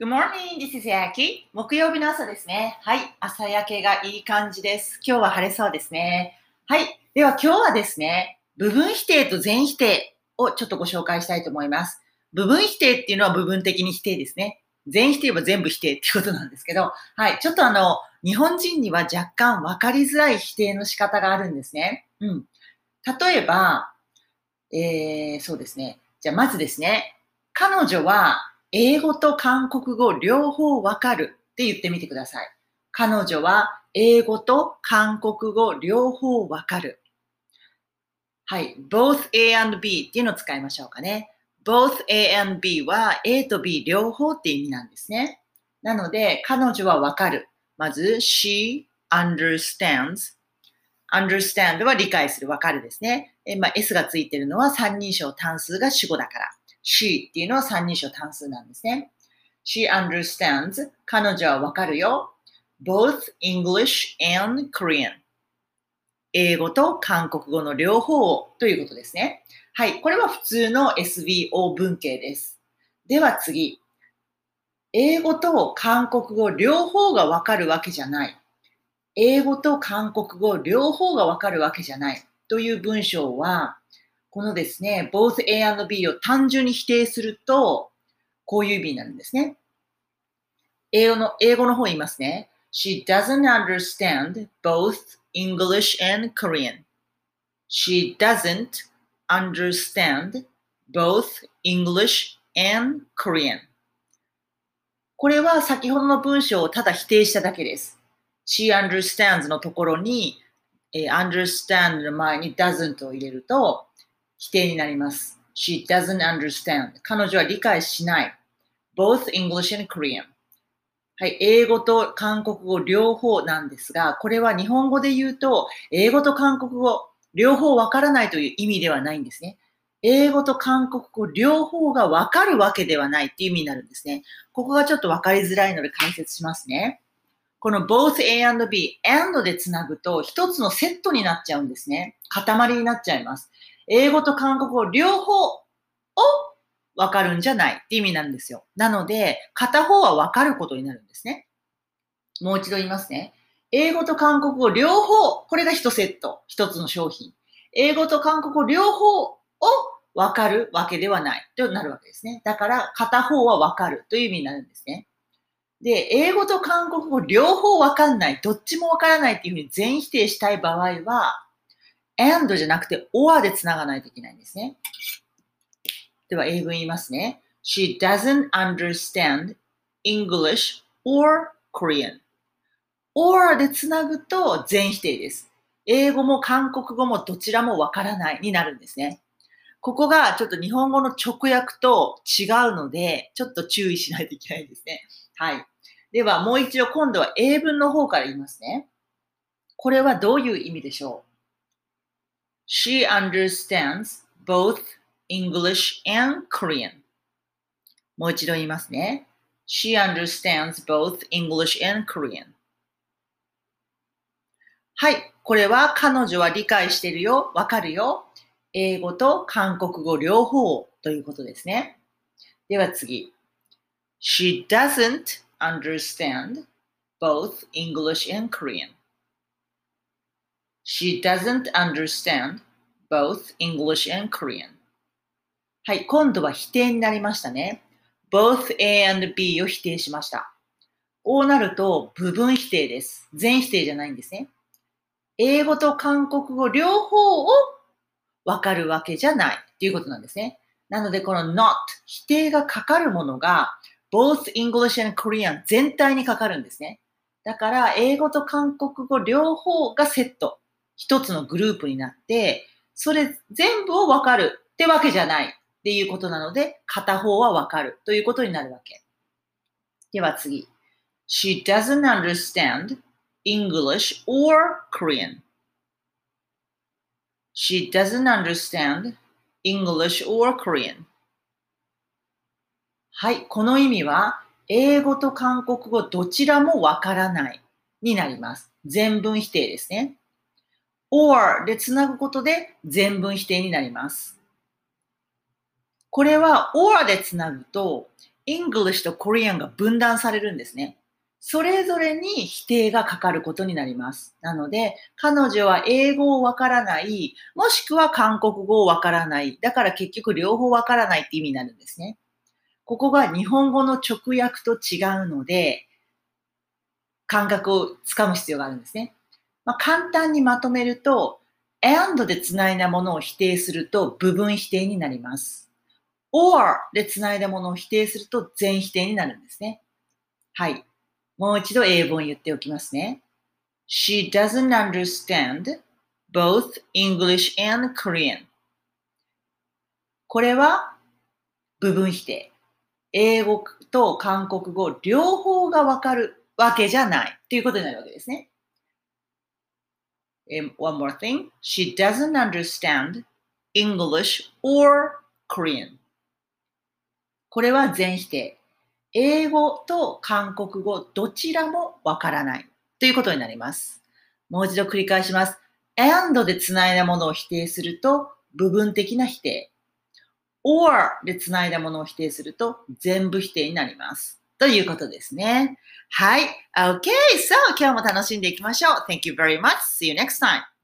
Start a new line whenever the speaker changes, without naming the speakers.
Good morning, this is Yaki. 木曜日の朝ですね。はい。朝焼けがいい感じです。今日は晴れそうですね。はい。では今日はですね、部分否定と全否定をちょっとご紹介したいと思います。部分否定っていうのは部分的に否定ですね。全否定は全部否定ってことなんですけど、はい。ちょっとあの、日本人には若干分かりづらい否定の仕方があるんですね。うん。例えば、えー、そうですね。じゃあまずですね、彼女は英語と韓国語両方わかるって言ってみてください。彼女は英語と韓国語両方わかる。はい。both A and B っていうのを使いましょうかね。both A and B は A と B 両方って意味なんですね。なので、彼女はわかる。まず、she understands. understand は理解する、わかるですね。えまあ、S がついてるのは三人称単数が主語だから。She っていうのは三人称単数なんですね。she understands 彼女はわかるよ。both English and Korean 英語と韓国語の両方ということですね。はい。これは普通の SVO 文系です。では次。英語と韓国語両方がわかるわけじゃない。英語と韓国語両方がわかるわけじゃない。という文章は、このですね、both A and B を単純に否定すると、こういう意味になるんですね。英語の、英語の方言いますね。She doesn't understand both English and Korean. She doesn't understand both English and Korean. これは先ほどの文章をただ否定しただけです。She understands のところに、え understand の前に doesn't を入れると否定になります。She doesn't understand. 彼女は理解しない。both English and Korean. はい、英語と韓国語両方なんですが、これは日本語で言うと、英語と韓国語両方わからないという意味ではないんですね。英語と韓国語両方がわかるわけではないっていう意味になるんですね。ここがちょっとわかりづらいので解説しますね。この both A and B、and でつなぐと一つのセットになっちゃうんですね。塊になっちゃいます。英語と韓国語両方をわかるんじゃないって意味なんですよ。なので、片方はわかることになるんですね。もう一度言いますね。英語と韓国語両方、これが一セット、一つの商品。英語と韓国語両方をわかるわけではないとなるわけですね。だから、片方はわかるという意味になるんですね。で、英語と韓国語両方わかんない、どっちもわからないっていうふうに全否定したい場合は、and じゃなくて or でつながないといけないんですね。では、英文言いますね。She doesn't understand English or Korean. or でつなぐと全否定です。英語も韓国語もどちらもわからないになるんですね。ここがちょっと日本語の直訳と違うので、ちょっと注意しないといけないですね。はい。では、もう一度今度は英文の方から言いますね。これはどういう意味でしょう？?She understands both English and Korean. もう一度言いますね。She understands both English and Korean. はい。これは彼女は理解してるよ、わかるよ。英語と韓国語両方ということですね。では次。She doesn't understand both English and Korean. She doesn't understand both English and Korean. はい、今度は否定になりましたね。both A and B を否定しました。こうなると部分否定です。全否定じゃないんですね。英語と韓国語両方をわかるわけじゃないっていうことなんですね。なのでこの not 否定がかかるものが both English and Korean 全体にかかるんですね。だから英語と韓国語両方がセット。一つのグループになって、それ全部をわかるってわけじゃないっていうことなので、片方はわかるということになるわけ。では次。She doesn't understand English or Korean. She doesn't understand English or Korean. はい、この意味は、英語と韓国語どちらもわからないになります。全文否定ですね。Or でつなぐことで全文否定になります。これは or でつなぐと、English と Korean が分断されるんですね。それぞれに否定がかかることになります。なので、彼女は英語をわからない、もしくは韓国語をわからない。だから結局両方わからないって意味になるんですね。ここが日本語の直訳と違うので、感覚をつかむ必要があるんですね。まあ、簡単にまとめると、and でつないだものを否定すると部分否定になります。or でつないだものを否定すると全否定になるんですね。はい。もう一度英文言っておきますね。She doesn't understand both English and Korean. これは部分否定。英語と韓国語両方がわかるわけじゃないということになるわけですね。One more thing. She doesn't understand English or Korean. これは全否定。英語と韓国語どちらもわからないということになります。もう一度繰り返します。and でつないだものを否定すると部分的な否定。or でつないだものを否定すると全部否定になります。ということですね。はい。Okay. So, 今日も楽しんでいきましょう。Thank you very much. See you next time.